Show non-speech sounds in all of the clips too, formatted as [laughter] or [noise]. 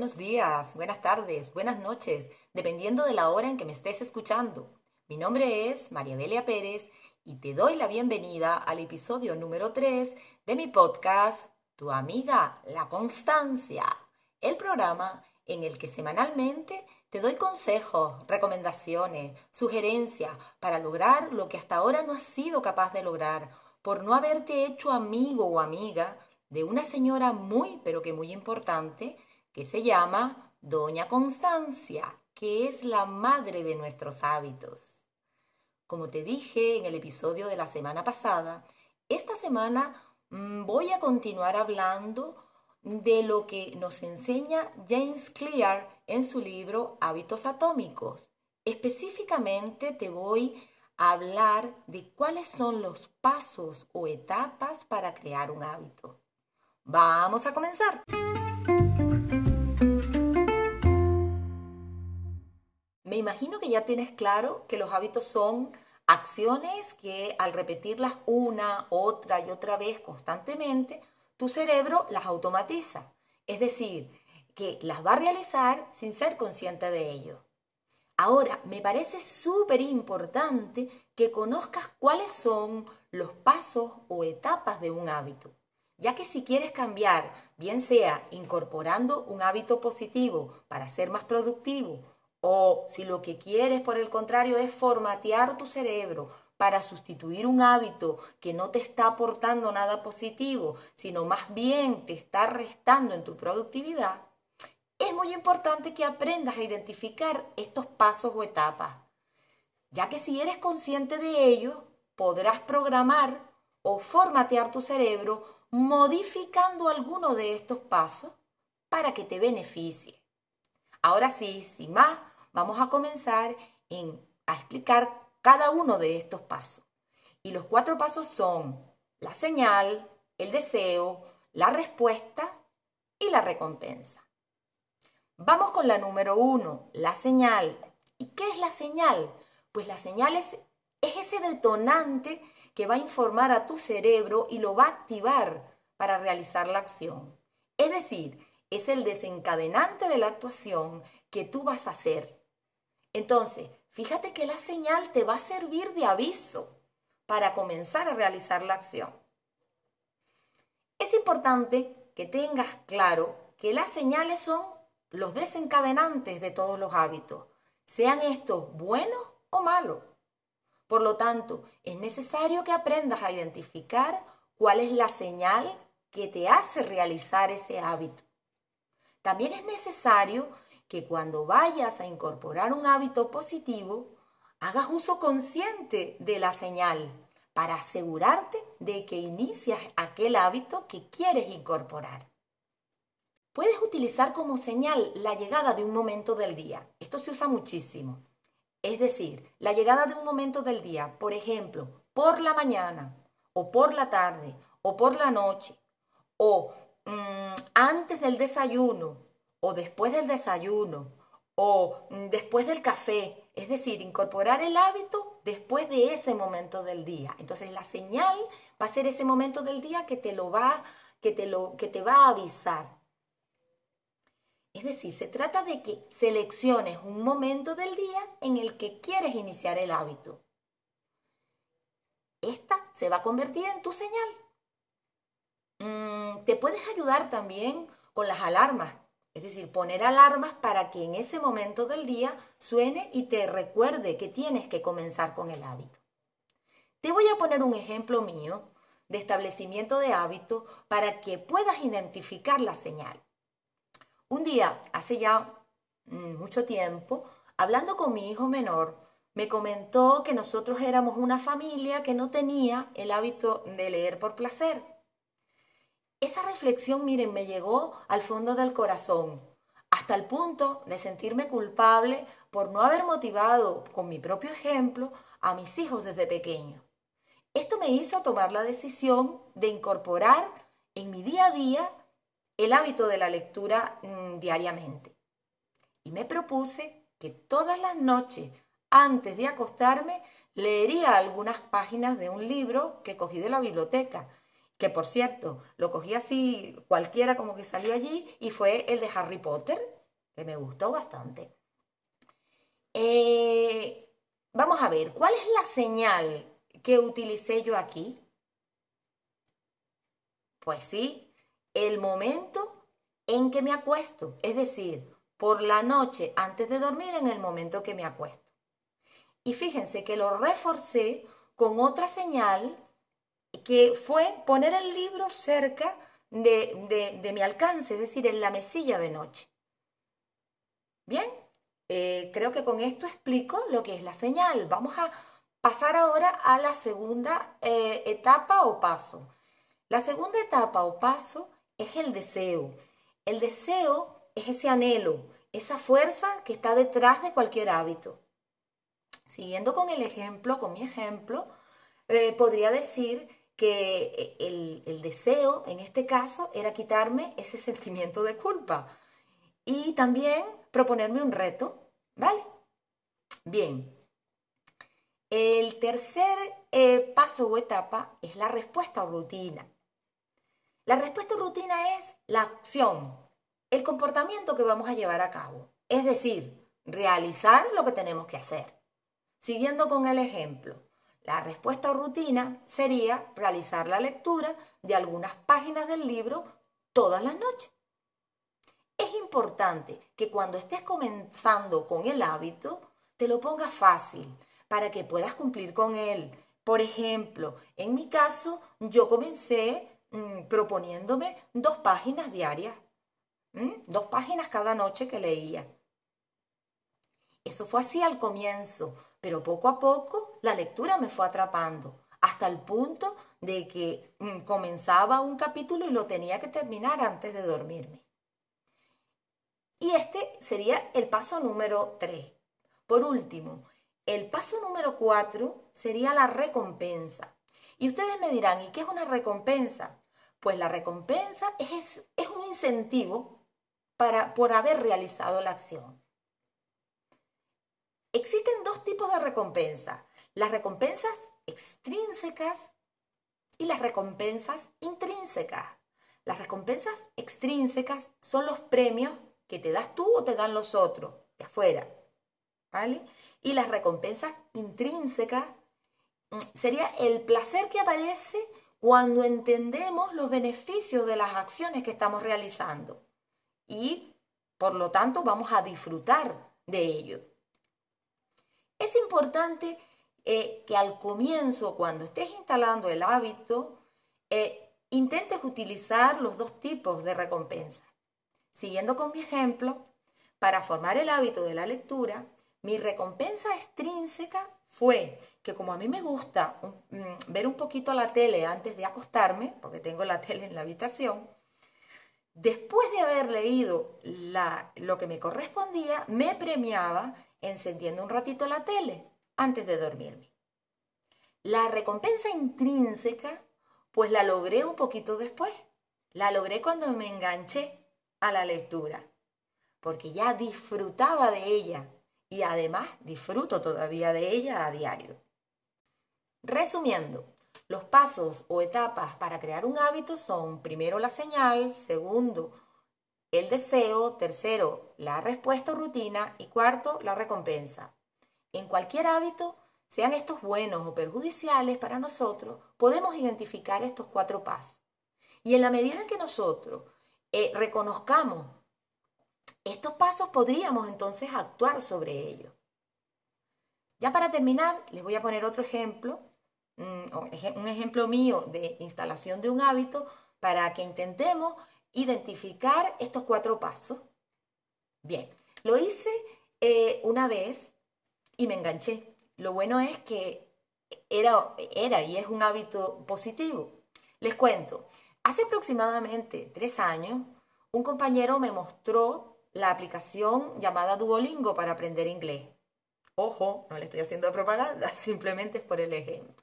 buenos días, buenas tardes, buenas noches, dependiendo de la hora en que me estés escuchando. Mi nombre es María Delia Pérez y te doy la bienvenida al episodio número 3 de mi podcast Tu amiga, la constancia, el programa en el que semanalmente te doy consejos, recomendaciones, sugerencias para lograr lo que hasta ahora no has sido capaz de lograr por no haberte hecho amigo o amiga de una señora muy, pero que muy importante, que se llama Doña Constancia, que es la madre de nuestros hábitos. Como te dije en el episodio de la semana pasada, esta semana mm, voy a continuar hablando de lo que nos enseña James Clear en su libro Hábitos Atómicos. Específicamente te voy a hablar de cuáles son los pasos o etapas para crear un hábito. Vamos a comenzar. Me imagino que ya tienes claro que los hábitos son acciones que al repetirlas una, otra y otra vez constantemente, tu cerebro las automatiza. Es decir, que las va a realizar sin ser consciente de ello. Ahora, me parece súper importante que conozcas cuáles son los pasos o etapas de un hábito ya que si quieres cambiar, bien sea incorporando un hábito positivo para ser más productivo, o si lo que quieres por el contrario es formatear tu cerebro para sustituir un hábito que no te está aportando nada positivo, sino más bien te está restando en tu productividad, es muy importante que aprendas a identificar estos pasos o etapas, ya que si eres consciente de ello, podrás programar o formatear tu cerebro modificando alguno de estos pasos para que te beneficie. Ahora sí, sin más, vamos a comenzar a explicar cada uno de estos pasos. Y los cuatro pasos son la señal, el deseo, la respuesta y la recompensa. Vamos con la número uno, la señal. ¿Y qué es la señal? Pues la señal es, es ese detonante que va a informar a tu cerebro y lo va a activar para realizar la acción. Es decir, es el desencadenante de la actuación que tú vas a hacer. Entonces, fíjate que la señal te va a servir de aviso para comenzar a realizar la acción. Es importante que tengas claro que las señales son los desencadenantes de todos los hábitos, sean estos buenos o malos. Por lo tanto, es necesario que aprendas a identificar cuál es la señal que te hace realizar ese hábito. También es necesario que cuando vayas a incorporar un hábito positivo, hagas uso consciente de la señal para asegurarte de que inicias aquel hábito que quieres incorporar. Puedes utilizar como señal la llegada de un momento del día. Esto se usa muchísimo. Es decir, la llegada de un momento del día, por ejemplo, por la mañana, o por la tarde, o por la noche, o mm, antes del desayuno, o después del desayuno, o mm, después del café. Es decir, incorporar el hábito después de ese momento del día. Entonces la señal va a ser ese momento del día que te lo va, que te lo, que te va a avisar. Es decir, se trata de que selecciones un momento del día en el que quieres iniciar el hábito. Esta se va a convertir en tu señal. Mm, te puedes ayudar también con las alarmas, es decir, poner alarmas para que en ese momento del día suene y te recuerde que tienes que comenzar con el hábito. Te voy a poner un ejemplo mío de establecimiento de hábito para que puedas identificar la señal. Un día, hace ya mm, mucho tiempo, hablando con mi hijo menor, me comentó que nosotros éramos una familia que no tenía el hábito de leer por placer. Esa reflexión, miren, me llegó al fondo del corazón, hasta el punto de sentirme culpable por no haber motivado con mi propio ejemplo a mis hijos desde pequeño. Esto me hizo tomar la decisión de incorporar en mi día a día el hábito de la lectura mm, diariamente. Y me propuse que todas las noches, antes de acostarme, leería algunas páginas de un libro que cogí de la biblioteca que por cierto, lo cogí así cualquiera como que salió allí, y fue el de Harry Potter, que me gustó bastante. Eh, vamos a ver, ¿cuál es la señal que utilicé yo aquí? Pues sí, el momento en que me acuesto, es decir, por la noche antes de dormir en el momento que me acuesto. Y fíjense que lo reforcé con otra señal que fue poner el libro cerca de, mi alcance, es decir, en la mesilla de noche. Bien, eh, creo que con esto explico lo que es la señal. Vamos a pasar ahora a la segunda eh, etapa o paso. La segunda etapa o paso es el deseo. El deseo es ese anhelo, esa fuerza que está detrás de cualquier hábito. Siguiendo con el ejemplo, con mi ejemplo, eh, podría decir que el, el deseo, en este caso, era quitarme ese sentimiento de culpa y también proponerme un reto, ¿vale? Bien. El tercer eh, paso o etapa es la respuesta o rutina. La respuesta o rutina es la acción, el comportamiento que vamos a llevar a cabo, es decir, realizar lo que tenemos que hacer. Siguiendo con el ejemplo, la respuesta o rutina sería realizar la lectura de algunas páginas del libro todas las noches. Es importante que cuando estés comenzando con el hábito, te lo pongas fácil para que puedas cumplir con él. Por ejemplo, en mi caso, yo comencé mm, proponiéndome dos páginas diarias, dos páginas cada noche que leía. Eso fue así al comienzo, pero poco a poco la lectura me fue atrapando, hasta el punto de que mm, comenzaba un capítulo y lo tenía que terminar antes de dormirme. Y este sería el paso número 3. Por último, el paso número 4 sería la recompensa. Y ustedes me dirán, ¿y qué es una recompensa? Pues la recompensa es, es un incentivo para, por haber realizado la acción. Existen dos tipos de recompensa, las recompensas extrínsecas y las recompensas intrínsecas. Las recompensas extrínsecas son los premios que te das tú o te dan los otros de afuera. ¿Vale? Y las recompensas intrínsecas mm, sería el placer que aparece cuando entendemos los beneficios de las acciones que estamos realizando. Y por lo tanto vamos a disfrutar de ello. Es importante eh, que al comienzo, cuando estés instalando el hábito, eh, intentes utilizar los dos tipos de recompensa. Siguiendo con mi ejemplo, para formar el hábito de la lectura, mi recompensa extrínseca fue que como a mí me gusta mm, ver un poquito la tele antes de acostarme, porque tengo la [laughs] tele en la habitación, después de haber leído lo que me correspondía, me premiaba encendiendo un ratito la tele antes de dormirme. La recompensa intrínseca, pues la logré un poquito después. La logré cuando me enganché a la lectura, porque ya disfrutaba de ella y además disfruto todavía de ella a diario. Resumiendo, los pasos o etapas para crear un hábito son primero la señal, segundo el deseo, tercero, la respuesta o rutina y cuarto, la recompensa. En cualquier hábito, sean estos buenos o perjudiciales para nosotros, podemos identificar estos cuatro pasos. Y en la medida en que nosotros eh, reconozcamos estos pasos, podríamos entonces actuar sobre ellos. Ya para terminar, les voy a poner otro ejemplo, mm, un ejemplo mío de instalación de un hábito para que intentemos identificar estos cuatro pasos. Bien, lo hice eh, una vez y me enganché. Lo bueno es que era, era y es un hábito positivo. Les cuento, hace aproximadamente tres años, un compañero me mostró la aplicación llamada Duolingo para aprender inglés. Ojo, no le estoy haciendo propaganda, [laughs] simplemente es por el ejemplo.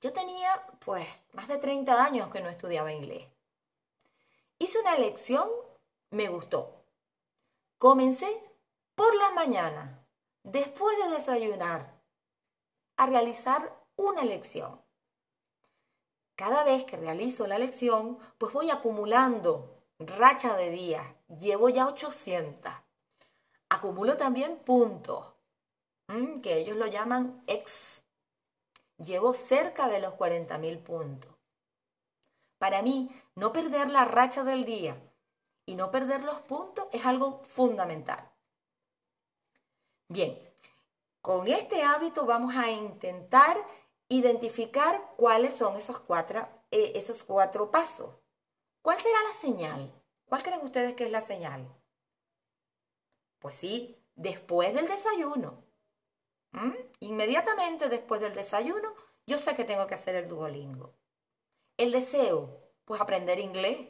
Yo tenía, pues, más de 30 años que no estudiaba inglés. Hice una lección, me gustó. Comencé por la mañana, después de desayunar, a realizar una lección. cada vez que realizo la lección, pues voy acumulando racha de días. Llevo ya 800. Acumulo también puntos, que ellos lo llaman ex. Llevo cerca de los 40.000 puntos. Para mí, no perder la racha del día y no perder los puntos es algo fundamental. Bien, con este hábito vamos a intentar identificar cuáles son esos cuatro, eh, esos cuatro pasos. ¿Cuál será la señal? ¿Cuál creen ustedes que es la señal? Pues sí, después del desayuno. ¿Mm? Inmediatamente después del desayuno, yo sé que tengo que hacer el Duolingo. El deseo, pues aprender inglés,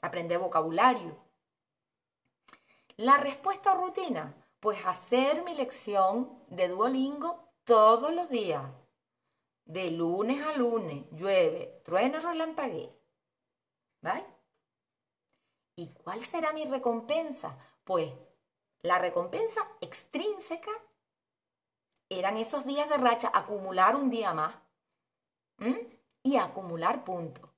aprender vocabulario. La respuesta rutina, pues hacer mi lección de Duolingo todos los días. De lunes a lunes, llueve, trueno, relampaguee. ¿Vale? ¿Y cuál será mi recompensa? Pues la recompensa extrínseca eran esos días de racha, acumular un día más y acumular puntos.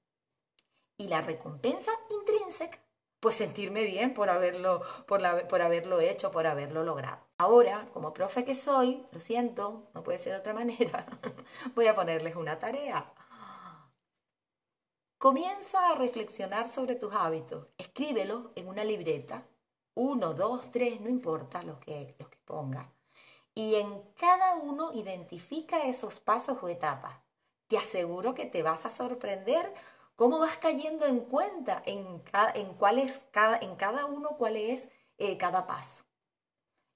Y la recompensa intrínseca, pues sentirme bien por haberlo, por, por haberlo hecho, por haberlo logrado. Ahora, como profe que soy, lo siento, no puede ser otra [laughs] manera, voy a ponerles una tarea. Comienza a reflexionar sobre tus hábitos. Escríbelos en una libreta. Uno, dos, tres, no importa los que, los que pongas. Y en cada uno identifica esos pasos o etapas. Te aseguro que te vas a sorprender cómo vas cayendo en cuenta en, cada, en, cada, en cada uno cuál es eh, cada paso.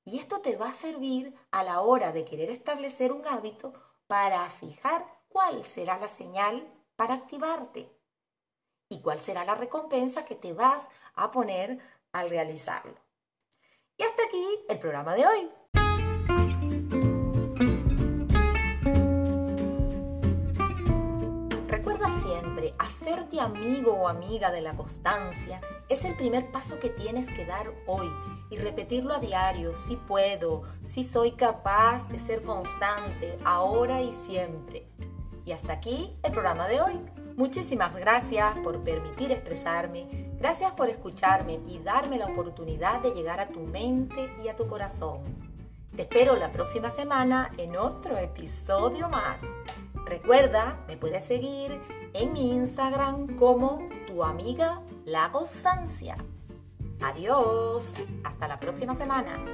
Y esto te va a servir a la hora de querer establecer un hábito para fijar cuál será la señal para activarte y cuál será la recompensa que te vas a poner al realizarlo. Y hasta aquí el programa de hoy. Hacerte amigo o amiga de la constancia es el primer paso que tienes que dar hoy y repetirlo a diario, si puedo, si soy capaz de ser constante, ahora y siempre. Y hasta aquí el programa de hoy. Muchísimas gracias por permitir expresarme, gracias por escucharme y darme la oportunidad de llegar a tu mente y a tu corazón. Te espero la próxima semana en otro episodio más. Recuerda, me puedes seguir en mi Instagram como tu amiga La Constancia. Adiós, hasta la próxima semana.